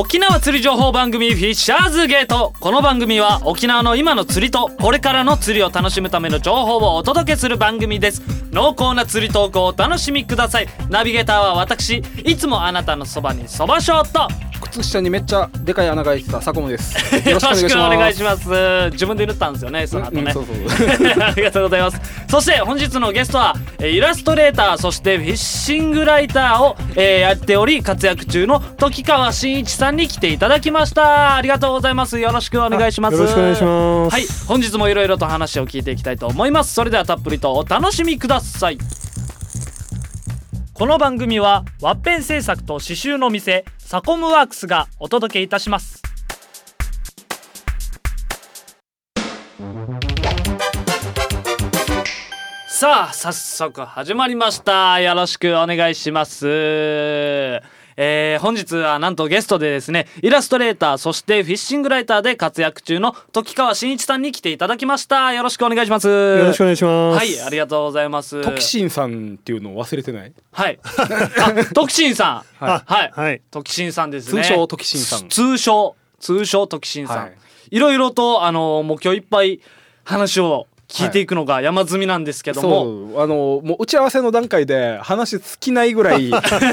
沖縄釣り情報番組フィッシャーズゲートこの番組は沖縄の今の釣りとこれからの釣りを楽しむための情報をお届けする番組です。濃厚な釣り投稿をお楽しみください。ナビゲーターは私いつもあなたのそばにそばショート靴下にめっちゃでかい穴が開いてた佐久間です。よろしくお願いしお願いしまます。自分で塗ったんですよねその後ね、ありがとうございます。そして本日のゲストはえーイラストレーターそしてフィッシングライターを、えーやっており活躍中の時川真一さんに来ていただきました。ありがとうございます。よろしくお願いします。よろしくお願いします。はい本日もいろいろと話を聞いていきたいと思います。それではたっぷりとお楽しみください。この番組はワッペン製作と刺繍の店サコムワークスがお届けいたします。さあ早速始まりました。よろしくお願いします。えー本日はなんとゲストでですねイラストレーターそしてフィッシングライターで活躍中の時川真一さんに来ていただきました。よろしくお願いします。よよろしくお願いします。はいありがとうございます。トキシンさんっていうのを忘れてない？はい。あトキシンさん。はい。はい。はい。トキシンさんですね。通称トキシンさん。通称通称トキシンさん、はい。い、ろいろとあのもう今日いっぱい話を聞いていくのが山積みなんですけども、そう。あのもう打ち合わせの段階で話尽きないぐらい い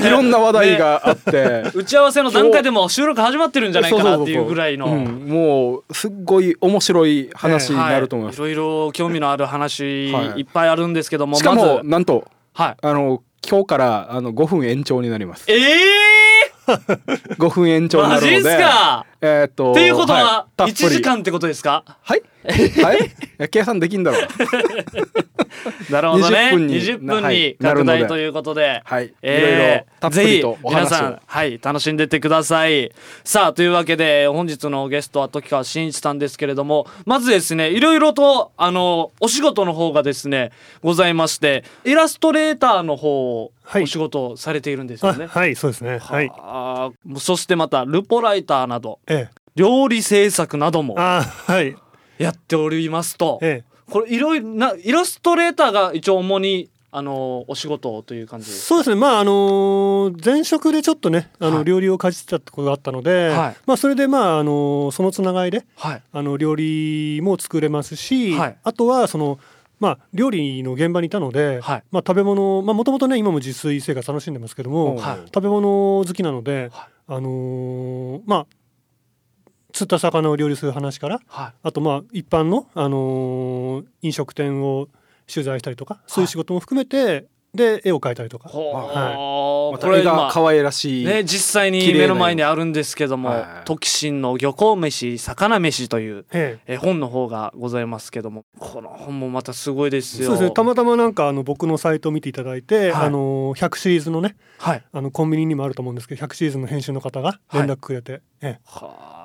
ろんな話題があって、打ち合わせの段階でも収録始まってるんじゃないかなっていうぐらいの、うん。もうすっごい面白い話になると思います、はい、いろいろ興味のある話はい。いっぱいあるんですけども、しかもなんとはい。あの今日からあの5分延長になります。ええ5 分延長なるので。マジっすか？えーっとっていうことはたっぷり。1時間ってことですか？はい。はい。計算できんだろう。なるほどね。20分に20分はにいなるので拡大ということで、はい。えーいろいろたっぷりとぜひお話を。皆さんはい楽しんでってください。さあというわけで本日のゲストは時川真一さんですけれどもまずですねいろいろとあのお仕事の方がですねございましてイラストレーターの方をはい。お仕事をされているんですよね、あはい、そうですね。はい。あーそしてまたルポライターなど。ええ。料理制作などもあはい。やっておりますと、ええ。これいろいろなイラストレーターが一応主にあのお仕事という感じ。そうですね。まああのー前職でちょっとね、あの、はい。料理をかじってたってことがあったので、はい。まあそれでまああのーそのつながりではい。あの料理も作れますし、はい。あとはそのまあ料理の現場にいたので、はい。まあ食べ物まあもともとね今も自炊生活楽しんでますけども、はい。食べ物好きなので、はい。あのーまあ釣った魚を料理する話からはい。あとまあ一般の、あのー飲食店を取材したりとかそういう仕事も含めて、で絵を描いたりとか。ほはうまた絵がこれ今可愛らしい、ね実際に目の前にあるんですけどもはい「トキシンの漁港飯魚飯」というええ。え本の方がございますけどもこの本もまたすごいですよ。そうですね。たまたまなんかあの僕のサイトを見ていただいて、はい。あの100シリーズのねはい。あのコンビニにもあると思うんですけど100シリーズの編集の方が連絡くれて、ええ。はあ、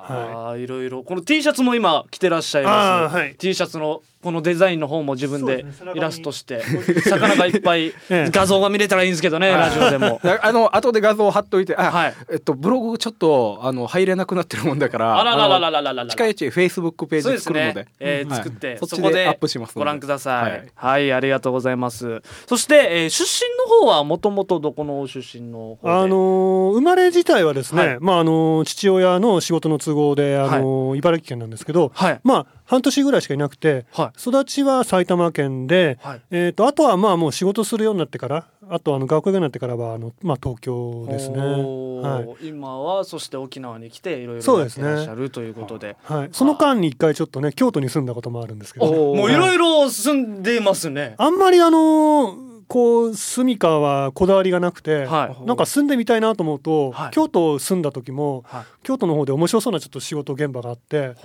い、ろいろ。この T シャツも今着てらっしゃいます、はい。T シャツのこのデザインの方も自分でイラストして魚がいっぱい ええ画像が見れたらいいんですけどね、ラジオでも。だあの後で画像貼っといてあ、はいえっとブログちょっとあの入れなくなってるもんだからあららららあららららの近いうちフェイスブックページ作るのでね、え作ってそこでアップしますご覧ください。ははいい、ありがとうございます。そして、えー出身の方はもともとどこの出身のあのー生まれ自体はですね、はいまああのー父親の仕事の都合で、あのー茨城県なんですけど、はいまあ半年ぐらいしかいなくて、は育ちは埼玉県で、はい。えー、とあとはまあもう仕事するようになってからあとあの学校になってからはあの、まあ、東京ですね。はい。今はそして沖縄に来ていろいろやってらっしゃるということで。はい、その間に一回ちょっとね京都に住んだこともあるんですけど、おもういろいろ住んでますね。あんまりあのーこう住処はこだわりがなくて、はい。なんか住んでみたいなと思うと、はい。京都住んだ時もはい。京都の方で面白そうなちょっと仕事現場があって、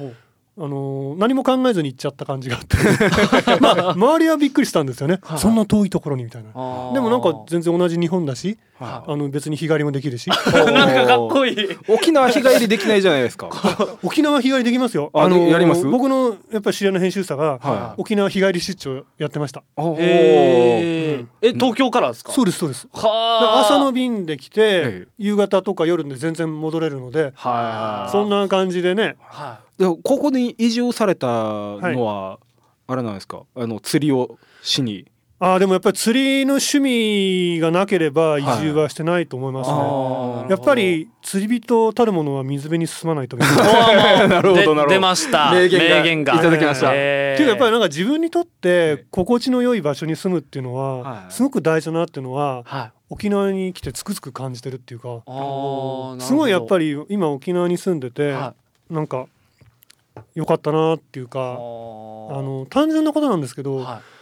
あのー何も考えずに行っちゃった感じがあって。まあ周りはびっくりしたんですよね、はいそんな遠いところにみたいな。でもなんか全然同じ日本だしはあの別に日帰りもできるし。なんかかっこいい。沖縄日帰りできないじゃないですか。沖縄日帰りできますよ。あのーやります？僕のやっぱり知り合いの編集者が、は沖縄日帰り出張やってました。えー。え東京からですか？そうですそうです。朝の便で来て、ええ夕方とか夜で全然戻れるのではそんな感じでね。はい。でここに移住されたのは、あれなんですか？あの釣りをしにあーでもやっぱり釣りの趣味がなければ移住はしてないと思いますね、あーやっぱり釣り人たるものは水辺に進まないと思い。ますなるほどなるほど。出ました。名言が名言が。いただきました。えー。っていうかやっぱりなんか自分にとって心地の良い場所に住むっていうのははい。すごく大事だなっていうのははい。沖縄に来てつくづく感じてるっていうか。すごいやっぱりり今沖縄に住んでてはなんか良かったなっていうあかあのの単純なことなんですけどはい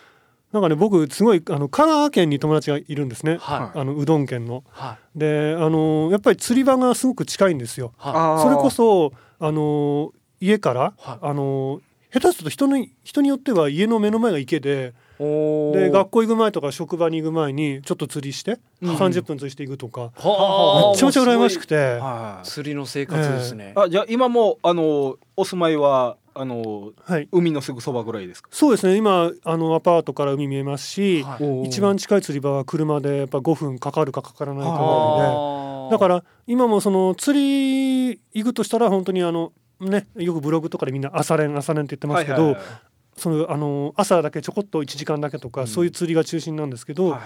なんかね僕すごいあの香川県に友達がいるんですね。はい。あのうどん県の。はい。であのやっぱり釣り場がすごく近いんですよ。はあー。それこそあの家から、はい。あの下手すると人の人によっては家の目の前が池でで学校行く前とか職場に行く前にちょっと釣りして、うん。30分釣りしていくとか、はあ。めちゃめちゃ羨ましくて、はい。釣りの生活ですね、あじゃあ今もあのお住まいはあのはい、海のすぐそばぐらいですか？そうですね。今あのアパートから海見えますし、はい。一番近い釣り場は車でやっぱ5分かかるかかからないかぐらいで。だから今もその釣り行くとしたら本当にあのねよくブログとかでみんな朝練朝練って言ってますけど、はいはいはい。そのあの朝だけちょこっと1時間だけとか、うん。そういう釣りが中心なんですけど、はい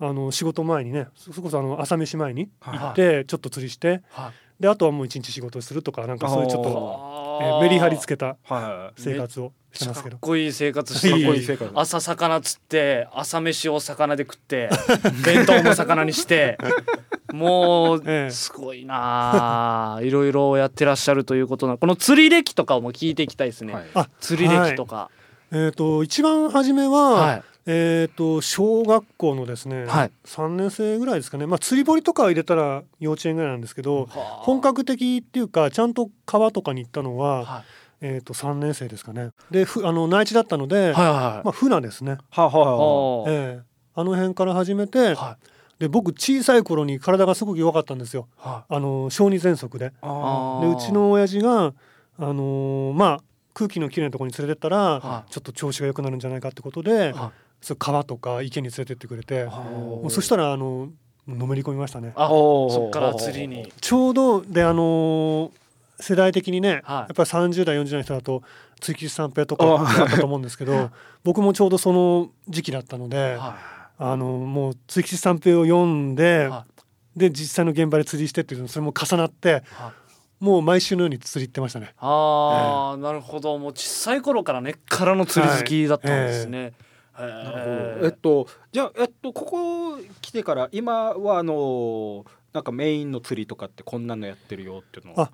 あの仕事前にねそこそあの朝飯前にはい。行ってちょっと釣りしてはいであとはもう一日仕事するとかなんかそういうちょっと、えーメリハリつけたはい生活をしてますけど。かっ。こいい生活して朝魚釣って朝飯を魚で食って 弁当も魚にして。もうええ。すごいなあ。いろいろやってらっしゃるということな。この釣り歴とかも聞いていきたいですね、はい。あ釣り歴とか。えー、と一番初めは、はいえー、と小学校のですね、はい。3年生ぐらいですかね、まあ、釣り堀とか入れたら幼稚園ぐらいなんですけど、はあ。本格的っていうかちゃんと川とかに行ったのは、はえー、と3年生ですかね。でふあの内地だったので、いはいはい。まあ、船ですね、はあはあええ。あの辺から始めて、はで僕小さい頃に体がすごく弱かったんですよ。はあの小児喘息で。あでうちの親父が、あのーまあ空気のきれいなところに連れてったら、はちょっと調子が良くなるんじゃないかってことで、はそう川とか池に連れてってくれて、あもうそしたらあののめり込みましたね。あそっから釣りに。ちょうどであのー世代的にね、はい。やっぱり30代40代の人だと釣り吉三平とかだったと思うんですけど僕もちょうどその時期だったので、はあのもう釣り吉三平を読んで、はで実際の現場で釣りしてっていうのそれも重なってはい。もう毎週のように釣り行ってましたね。ああ、なるほど。もう小さい頃から根っからの釣り好きだったんですね、へええっとじゃあえっとここ来てから今はあのなんかメインの釣りとかってこんなのやってるよっていうのは？あ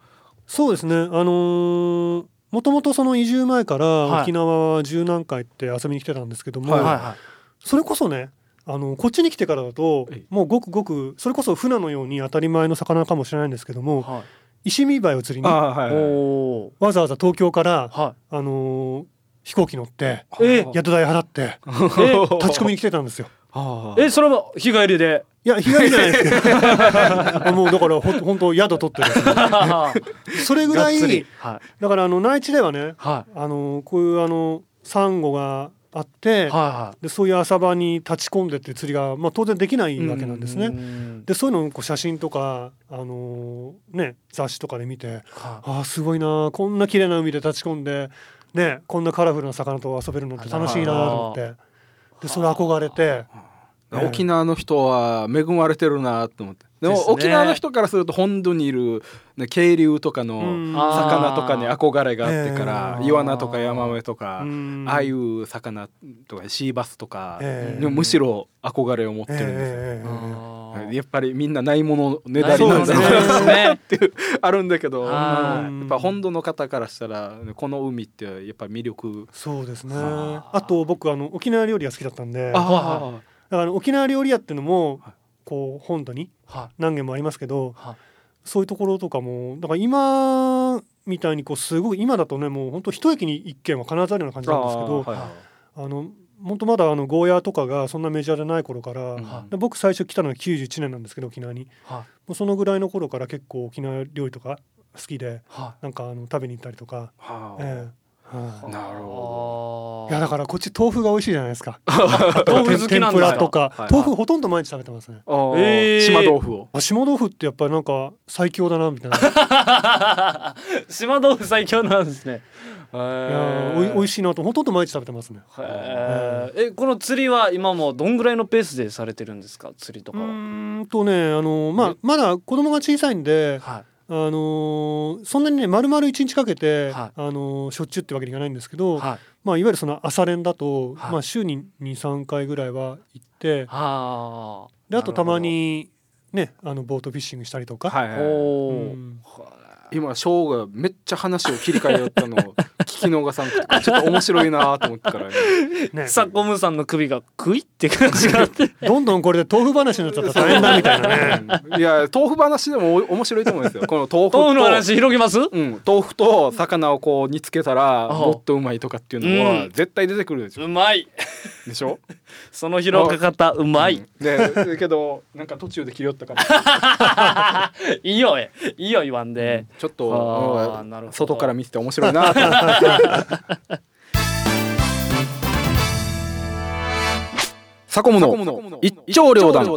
そうですね。あのーもともとその移住前からはい。沖縄は十何回って遊びに来てたんですけども、はいはいはい。それこそねあのこっちに来てからだとええ。もうごくごくそれこそ船のように当たり前の魚かもしれないんですけどもはい。石見貝を釣りにあはいはいわざわざ東京から、はあのー飛行機乗ってえ宿代払ってえ立ち込みに来てたんですよ。えそれは日帰りで？いや日帰りじゃないですけど もうだからほん本当宿取ってですね それぐらいはい。だからあの内地ではねはあのこういうあのサンゴがあって、いはい。はでそういう浅場に立ち込んでって釣りが、まあ、当然できないわけなんですいね。うんでそういうのをこう写真とか、あのーね、雑誌とかで見てはああすごいなこんな綺麗な海で立ち込んで、ね、こんなカラフルな魚と遊べるのって楽しいなと思って。でそれ憧れて。あ沖縄の人は恵まれてるなと思って。でもね。沖縄の人からすると本土にいる、ね、渓流とかのうん。魚とかに憧れがあってからええイワナとかヤマメとかうん。ああいう魚とかシーバスとかええ。でもむしろ憧れを持ってるんですよ。ええ。あーやっぱりみんなないものねだりなんだろっていうあるんだけど。はい。やっぱ本土の方からしたらこの海ってやっぱ魅力。そうですね。はああと僕あの沖縄料理が好きだったんで。だかはらあの沖縄料理屋っていうのもはい。こう本土には何軒もありますけどはそういうところとかもだから今みたいにこうすごい今だとねもう本当一駅に一軒は必ずあるような感じなんですけどあの本当まだあのゴーヤーとかがそんなメジャーでない頃から、はで僕最初来たのは91年なんですけど沖縄に。はもうそのぐらいの頃から結構沖縄料理とか好きではなんかあの食べに行ったりとか、はあ。ええ。はい。なるほいやだからこっち豆腐が美味しいじゃないですか。豆腐好天ぷらとか、はい豆腐ほとんど毎日食べてますね。島豆腐を。あ島豆腐ってやっぱりなんか最強だなみたいな。い 島豆腐最強なんですね。へやーおい美味しいなと。ほとんど毎日食べてますね。えこの釣りは今もどんぐらいのペースでされてるんですか？釣りとうかは。ーんとねあのまあえ？まだ子供が小さいんで。はいあのーそんなにね丸々一日かけて、はい。あのーしょっちゅうってわけにいかないんですけど、はい。まあ、いわゆるその朝練だと、はい。まあ、週に23回ぐらいは行ってはであとたまにねあのボートフィッシングしたりとか、あはいはい。おおうん今ショーがめっちゃ話を切り替えよったのを聞き逃さんくてちょっと面白いなと思ってから。ね。ねサコムさんの首がクイって感じがあって。どんどんこれで豆腐話になっちゃったら大変だみたいなね。うん。いや豆腐話でもお面白いと思うんですよ。この豆腐と豆腐の話広げます？うん、豆腐と魚をこう煮つけたらあもっとうまいとかっていうのはうん。絶対出てくるでしょ、うまい。でしょ？その広げ方うまい、うん。でだけどなんか途中で切り寄ったからいいよえ。いいよ言わんで、ちょっと外から見てて面白いな。と思ってサコムの一丁両断。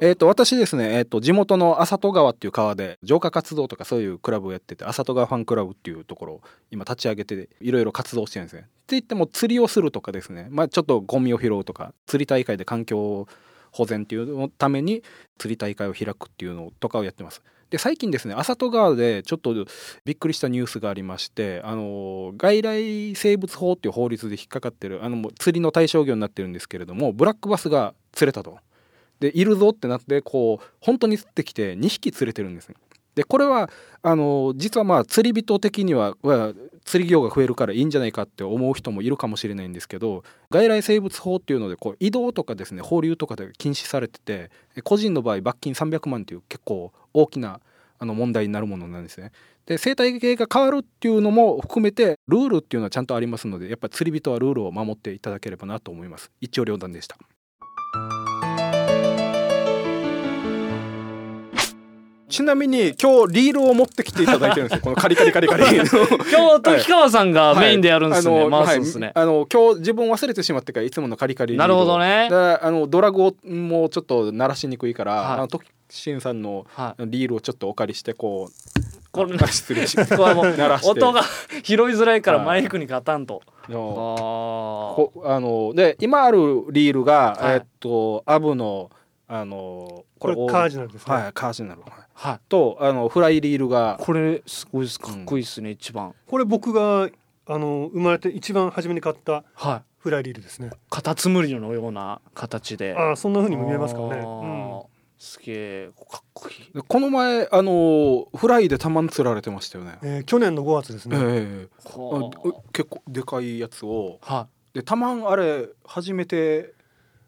えっ、と私ですねえっ、と地元の浅戸川っていう川で浄化活動とかそういうクラブをやってて浅戸川ファンクラブっていうところを今立ち上げていろいろ活動してるんですね。って言っても釣りをするとかですね。まあちょっとゴミを拾うとか釣り大会で環境保全っていうのために釣り大会を開くっていうのとかをやってます。で最近ですね浅戸川でちょっとびっくりしたニュースがありましてあの外来生物法っていう法律で引っかかってるあの釣りの対象魚になってるんですけれどもブラックバスが釣れたと。でいるぞってなってこう本当に釣ってきて2匹釣れてるんですね。でこれはあの実はまあ釣り人的には釣り業が増えるからいいんじゃないかって思う人もいるかもしれないんですけど外来生物法っていうのでこう移動とかですね放流とかで禁止されてて個人の場合罰金300万っていう結構大きなあの問題になるものなんですね。で生態系が変わるっていうのも含めてルールっていうのはちゃんとありますのでやっぱり釣り人はルールを守っていただければなと思います。一長両断でした。ちなみに今日リールを持ってきていただいてるんですよ。このカリカリカリカリ。今日時川さんがメインでやるんですね、はいあのね、はいあの今日自分忘れてしまってからいつものカリカリなるほどね。であのドラグをもうちょっと鳴らしにくいから、はい。あの時新さんのはい。リールをちょっとお借りしてこうこれあ失礼し 音が 拾いづらいからはい。マイクにガタンと、あのあので今あるリールが、はい。えっとアブのあのこれカージナルですね。はいカージナル、はい。はい。とあのフライリールが。これすごいです。かっこいいですね、一番。これ僕があの生まれて一番初めに買ったはい。フライリールですね。カタツムリのような形で。ああそんな風にも見えますからね。あうん。ーすげえかっこいい。でこの前あのフライでたまに釣られてましたよね。えー去年の5月ですえね。えあはう結構でかいやつを。あはでたまんあれ初めて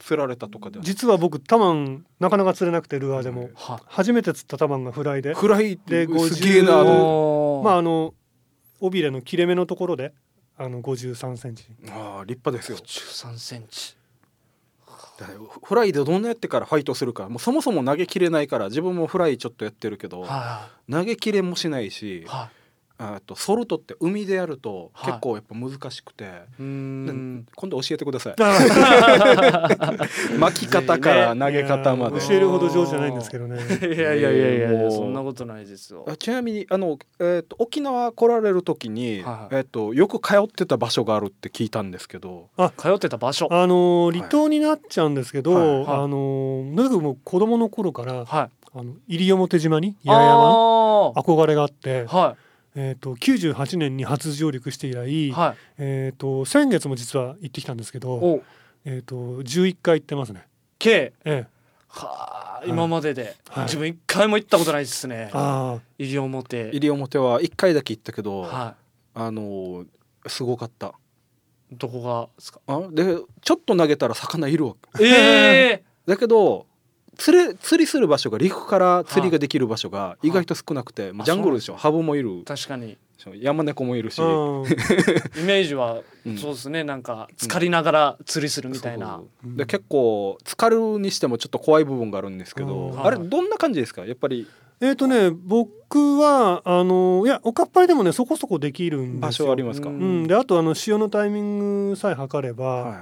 釣られたとかで実は僕タマンなかなか釣れなくてルアーでも。初めて釣ったタマンがフライで、フライってですげえな50まああの尾びれの切れ目のところであの53センチ。ああ立派ですよ。13センチ。フライでどんなやってからファイトするかもうそもそも投げきれないから自分もフライちょっとやってるけどは投げきれもしないしいはあとソルトって海でやるとはい。結構やっぱ難しくて、いうーん。今度教えてください。あ 巻き方から投げ方まで。いや教えるほど上手じゃないんですけどね。いやいやいやいやそんなことないですよ。あちなみにあの、えー、と沖縄来られる時に、はいえー、とよく通ってた場所があるって聞いたんですけど。通ってた場所。あの離島になっちゃうんですけど、はい。はい。あのとにかくもう子供の頃からはい。あの西表島に八重山憧れがあって、ーはえー、と98年に初上陸して以来、いはい。えー、と先月も実は行ってきたんですけど、お。えー、と11回行ってますね。K ええ、はあはい今までで。はい。自分一回も行ったことないですね。あ西表。西表は1回だけ行ったけど、はあのーすごかった。いどこがですか？あ？でちょっと投げたら魚いるわ。けええ だけど釣れ釣りする場所が陸から釣りができる場所が意外と少なくて、ジャングルでしょ。ハブもいる。確かに。山猫もいるし、あ、うん。イメージはうん。そうですね。なんか浸かりながら釣りするみたいな。で結構浸かるにしてもちょっと怖い部分があるんですけど、うん。あれどんな感じですか？やっぱり。えっ、とね僕はあのいやおかっぱりでもねそこそこできるん場ですよ。所ありますか、うんうん、であとあの潮のタイミングさえ測れば、はい。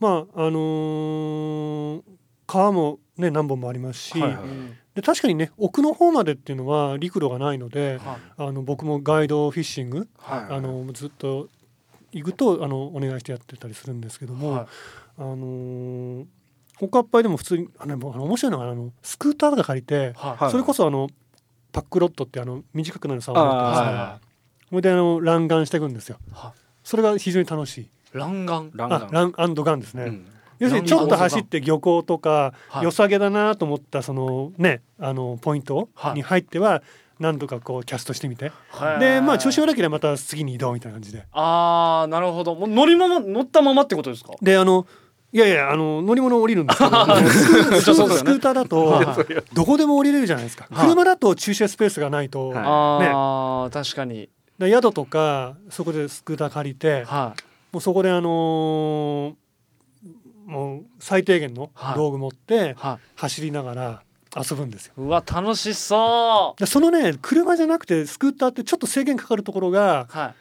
まああのー川もね何本もありますし、はいはいうんで確かにね奥の方までっていうのは陸路がないのではい。あの僕もガイドフィッシングはいあのずっと行くとあのお願いしてやってたりするんですけども、はい。あのーおかっぱいでも普通にあの面白いのがあのスクーターとか借りて、はい。はいそれこそあのパックロットってあの短くなる竿を持ってますねあーはそれであの乱眼していくんですよ。はそれが非常に楽しい。い乱眼？ランガンあランアンドガンですね、うん要するにちょっと走って漁港とかはい。良さげだなと思ったそのねあのポイントはい。に入っては何度かこうキャストしてみて。はい。でまあ調子悪ければまた次に移動みたいな感じで。ああなるほど。もう乗りまま乗ったままってことですか？であのいやいやあの乗り物降りるんですけど スクーターだとはい。どこでも降りれるじゃないですか。はい。車だと駐車スペースがないとはいああ、確かに。で宿とかそこでスクーター借りてはい。もうそこであのー最低限のはい。道具持っては走りながら遊ぶんですよ。いうわ楽しそう。でそのね車じゃなくてスクーターってちょっと制限かかるところがはい。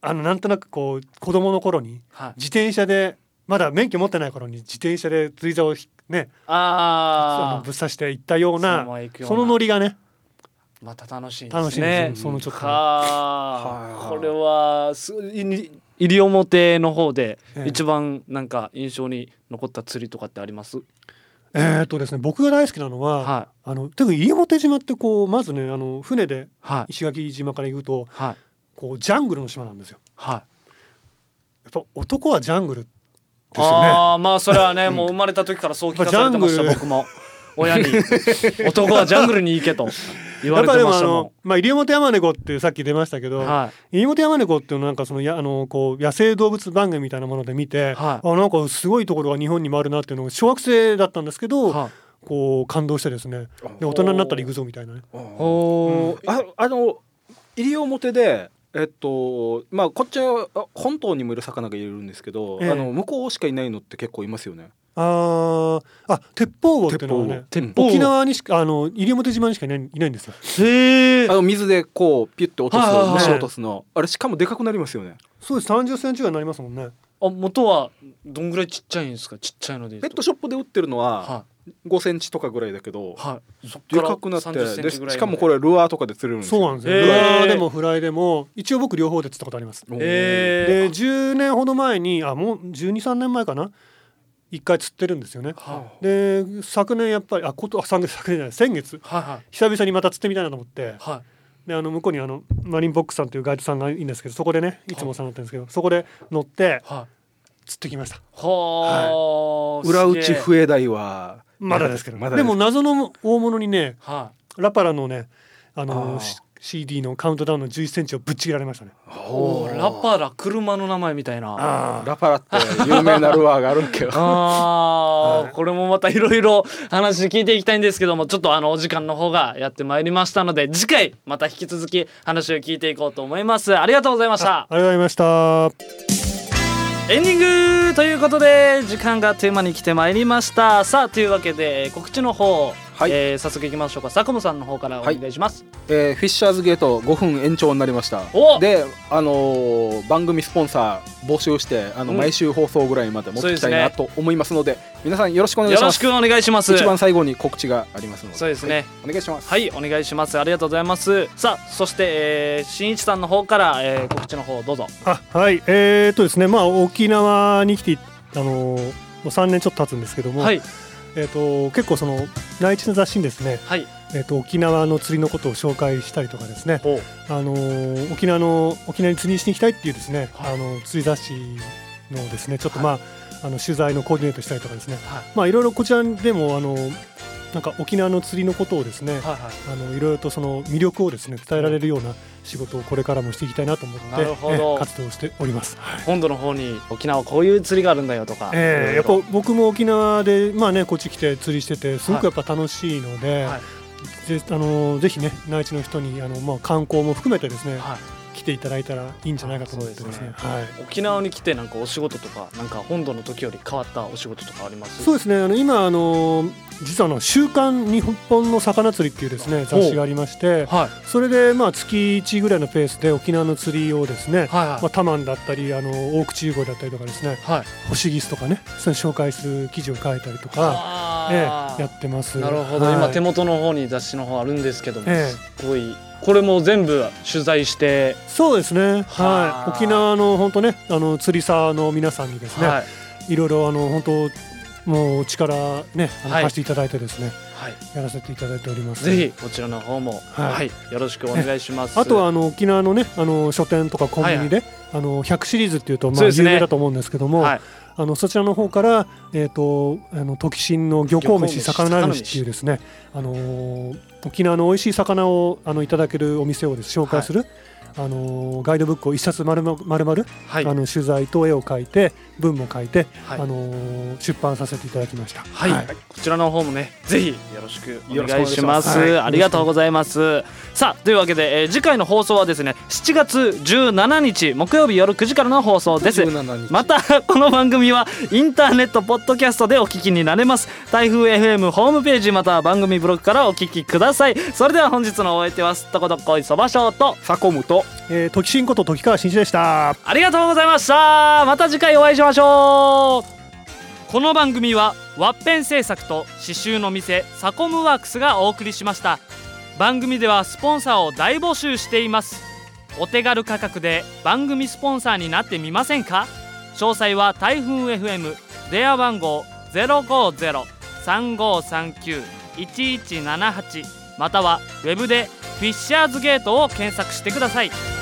あのなんとなくこう子供の頃にはい。自転車でまだ免許持ってない頃に自転車で釣り竿をひねあぶっ刺していったようなまま行くような。そのノリがねまた楽しいですね。楽しいんですよ。そのちょっとははこれはすい西表の方でええ。一番なんか印象に残った釣りとかってあります？えーっとですね僕が大好きなのは、はあの特に西表島ってこうまずねあの船で石垣島から行くとはい。こうジャングルの島なんですよ。はい。やっぱ男はジャングルですよね。ああまあそれはね もう生まれた時からそう聞かされてましたまあジャングル僕も。親に。男はジャングルに行けと言われやっぱでもあてましたもの、まあ、西表山猫ってさっき出ましたけど、んは西表山猫っていうのはなんかそのやあのこう野生動物番組みたいなもので見て、はい。あなんかすごいところが日本にもあるなっていうのを小学生だったんですけいど、はい。こう感動してですね。で大人になったら行くぞみたいなね。おー。ああの西表でえっとまあこっちはあ本島にもいる魚がいるんですけど、ええ。あの向こうしかいないのって結構いますよね。あーあ鉄砲魚っていうのはね鉄砲沖縄にしかあの西表島にしかいないいないんですよ。へえあの水でこうピュッて落とす、はいはいはい。虫落とすの。あれしかもでかくなりますよね。そうです。30センチぐらいになりますもんね。あ元はどんぐらいちっちゃいんですか？ちっちゃいのでペットショップで売ってるのはは5センチとかぐらいだけどい、はい。そっでかくなって30センでしかもこれルアーとかで釣れるんですよ。そうなんですよ。ルアーでもフライでも一応僕両方で釣ったことあります。で10年ほど前にあもう123年前かな一回釣ってるんですよね。はで昨年やっぱりあことあ昨年昨年じゃない先月。いはい。久々にまた釣ってみたいなと思って。はい。であの向こうにあのマリンボックスさんというガイドさんがいいんですけどそこでねい。つもお世話になってるんですけどそこで乗ってはい。釣ってきました。はあ裏打ち笛台はまだですけど、まだでも謎の大物にねはラパラのねあの CD のカウントダウンの1 1センチをぶっちぎられましたね。いおー。ラパラ車の名前みたいな。あラパラって有名なルアーがあるんけど。あー、はいこれもまたいろいろ話聞いていきたいんですけどもちょっとあのお時間の方がやってまいりましたので次回また引き続き話を聞いていこうと思います。ありがとうございました。ありがとうございました。エンディングということで時間がテーマに来てまいりました。さあというわけで告知の方、はい。えー早速いきましょうか。佐久間さんの方からお願いします、えーフィッシャーズゲート5分延長になりました。お！で、あのー番組スポンサー募集してあの、うん。毎週放送ぐらいまで持ってきたいなと思いますので皆さんよろしくお願いします。よろしくお願いします。一番最後に告知がありますので。そうですね。はい。お願いします。はいお願いします。ありがとうございます。さあそして、えー、新一さんの方から、えー告知の方どうぞ。あはい。えー、っとですね。まあ沖縄に来てあのーもう3年ちょっと経つんですけども、はいえー、と結構その内地の雑誌にですね、はい。えー、と沖縄の釣りのことを紹介したりとかですね、あのー沖縄の沖縄に釣りにしに行きたいっていうですね、はい。あの釣り雑誌のですねちょっとまあ,、あの取材のコーディネートしたりとかですね。はい。まあいろいろこちらでもあのなんか沖縄の釣りのことをですね、はいはい。あのいろいろとその魅力をですね伝えられるような仕事をこれからもしていきたいなと思って活動しております。本土の方に沖縄こういう釣りがあるんだよとか、えー、やっぱ僕も沖縄でまあねこっち来て釣りしててすごくやっぱ楽しいので、はい。ぜあのぜひね内地の人にあのまあ観光も含めてですね、ろはい来ていただいたらいいんじゃないかと思ってですね。はい。沖縄に来てなんかお仕事とかなんか本土の時より変わったお仕事とかあります？そうですね。あの今あの実はあの週刊日本の魚釣りっていうですね雑誌がありまして、はい。それでまあ月1ぐらいのペースで沖縄の釣りをですね。はいまあ、タマンだったりあの大口ウゴイだったりとかですねはい。ホシギスとかねその紹介する記事を書いたりとか、あえー。え、やってます。なるほど、はい。今手元の方に雑誌の方あるんですけども、ええ。すごいこれも全部取材して、そうですね。はい。沖縄の本当ねあの釣りサーの皆さんにですね、はい。いろいろあの本当もう力ね貸していただいてですね、はい、やらせていただいております。ぜひこちらの方も、ははい。いよろしくお願いします。あとはあの沖縄のねあの書店とかコンビニで、あの100シリーズっていうとまあ有名だと思うんですけども、はい。あのそちらの方からえっ、とあの時新の漁港飯漁港飯魚飯っていうですねあのー沖縄の美味しい魚をあのいただけるお店をです紹介する、あのーガイドブックを一冊丸々丸々、はい。あの取材と絵を描いて文も書いて、はい。あのー出版させていただきました。はい、こちらの方もねぜひよろしくお願いします。す。はい。ありがとうございます。さあというわけで、えー次回の放送はですね7月17日木曜日夜9時からの放送です。17日。またこの番組はインターネットポッドキャストでお聞きになれます。台風 FM ホームページまたは番組ブログからお聞きください。それでは本日のお相手はすっとこどっこいそばしょうとサコムとえー、時新こと時川真一でした。ありがとうございました。また次回お会いしましょう。この番組はワッペン製作と刺繍の店サコムワークスがお送りしました。番組ではスポンサーを大募集しています。お手軽価格で番組スポンサーになってみませんか？詳細は台風 FM 電話番号050-3539-1178または web でフィッシャーズゲートを検索してください。